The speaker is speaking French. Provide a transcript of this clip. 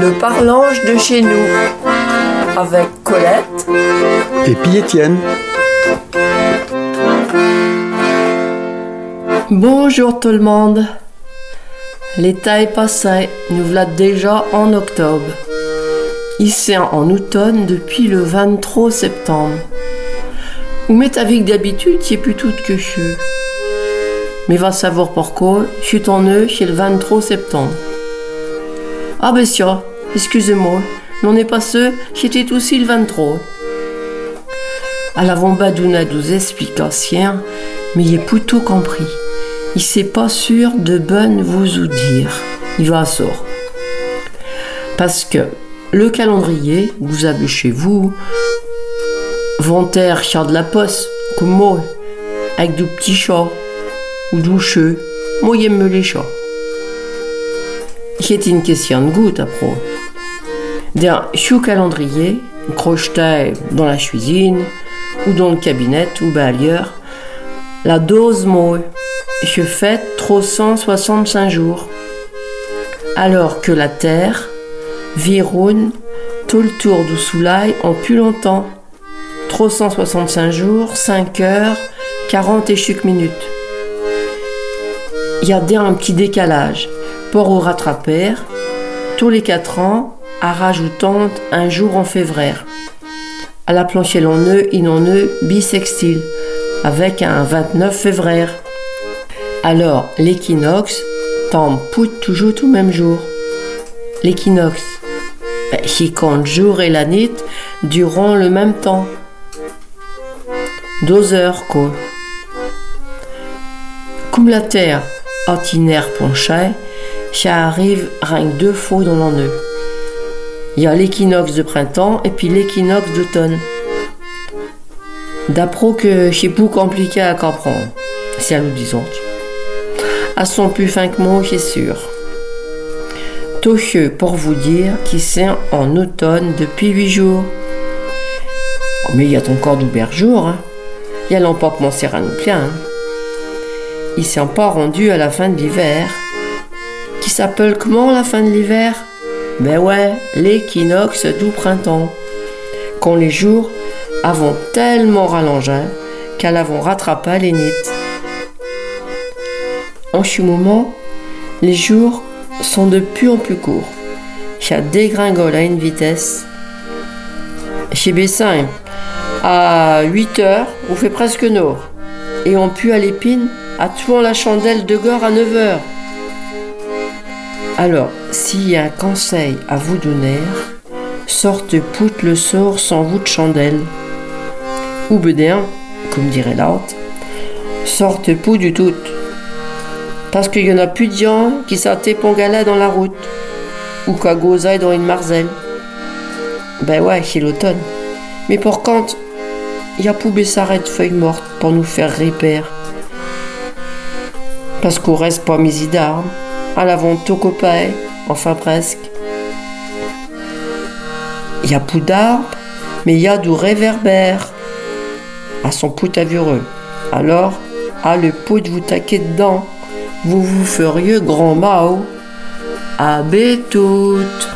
Le parlange de chez nous avec Colette et puis Étienne. Bonjour tout le monde. L'été est passé, nous voilà déjà en octobre. Ici en automne depuis le 23 septembre. Ou met avec d'habitude, c'est plus tout que je Mais va savoir pourquoi, je suis en eux chez le 23 septembre. Ah ben ça, excusez-moi, n'en est pas ce, j'étais aussi le 23. À l'avant badouna douze explications, mais il est plutôt compris. Il sait pas sûr de bonne vous ou dire. Il va à sort. Parce que le calendrier, vous avez chez vous, Vanter char de la poste, comme moi, avec du petits chats, ou doucheux, moi j'aime les chats. C'est une question de goût après. D'un chou calendrier, crocheté dans la cuisine, ou dans le cabinet, ou ben ailleurs, la dose moi, je fais 365 jours. Alors que la Terre vironne tout le tour du soleil en plus longtemps. 365 jours, 5 heures, 40 et minutes. Il y a un petit décalage. Pour au rattraper, tous les 4 ans, à rajoutant un jour en février. À la planche en nœud, il en nœud bisextile, avec un 29 février. Alors, l'équinoxe tombe toujours tout même jour. L'équinoxe, qui ben, compte jour et la nuit durant le même temps. 12 heures, quoi. Comme la terre ordinaire penchée, ça arrive rien que deux fois dans l'année. Il y a l'équinoxe de printemps et puis l'équinoxe d'automne. D'après que c'est plus compliqué à comprendre, c'est à nous disons. À son plus fin que moi, c'est sûr. Tocheux pour vous dire qu'il c'est en automne depuis huit jours. Mais il y a encore d'ouvert jour. Hein. Il y a l'emportement à nous plein. Il s'est pas rendu à la fin de l'hiver. Qui s'appelle comment la fin de l'hiver? Ben ouais, l'équinoxe du printemps. Quand les jours avons tellement rallongé qu'elles avons rattrapé les nids. En ce moment, les jours sont de plus en plus courts. Ça dégringole à une vitesse. Chez Bessin, à 8 heures, on fait presque nord. Et on pue à l'épine à tuant la chandelle de gore à 9 heures. Alors, s'il y a un conseil à vous donner, sorte poutre le sort sans vous de chandelle. Ou bedéen, comme dirait l'autre, sorte pou du tout. Parce qu'il y en a plus de gens qui pongala dans la route, ou qu'à dans une marzelle. Ben ouais, c'est l'automne. Mais pour quand il y a poubé s'arrête feuilles mortes pour nous faire répère. Parce qu'on reste pas mis tout copain, enfin presque. Il y a plus d'arbres, mais il y a du réverbère à son pout avureux. Alors, à le pout vous taquer dedans, vous vous feriez grand mao. À toutes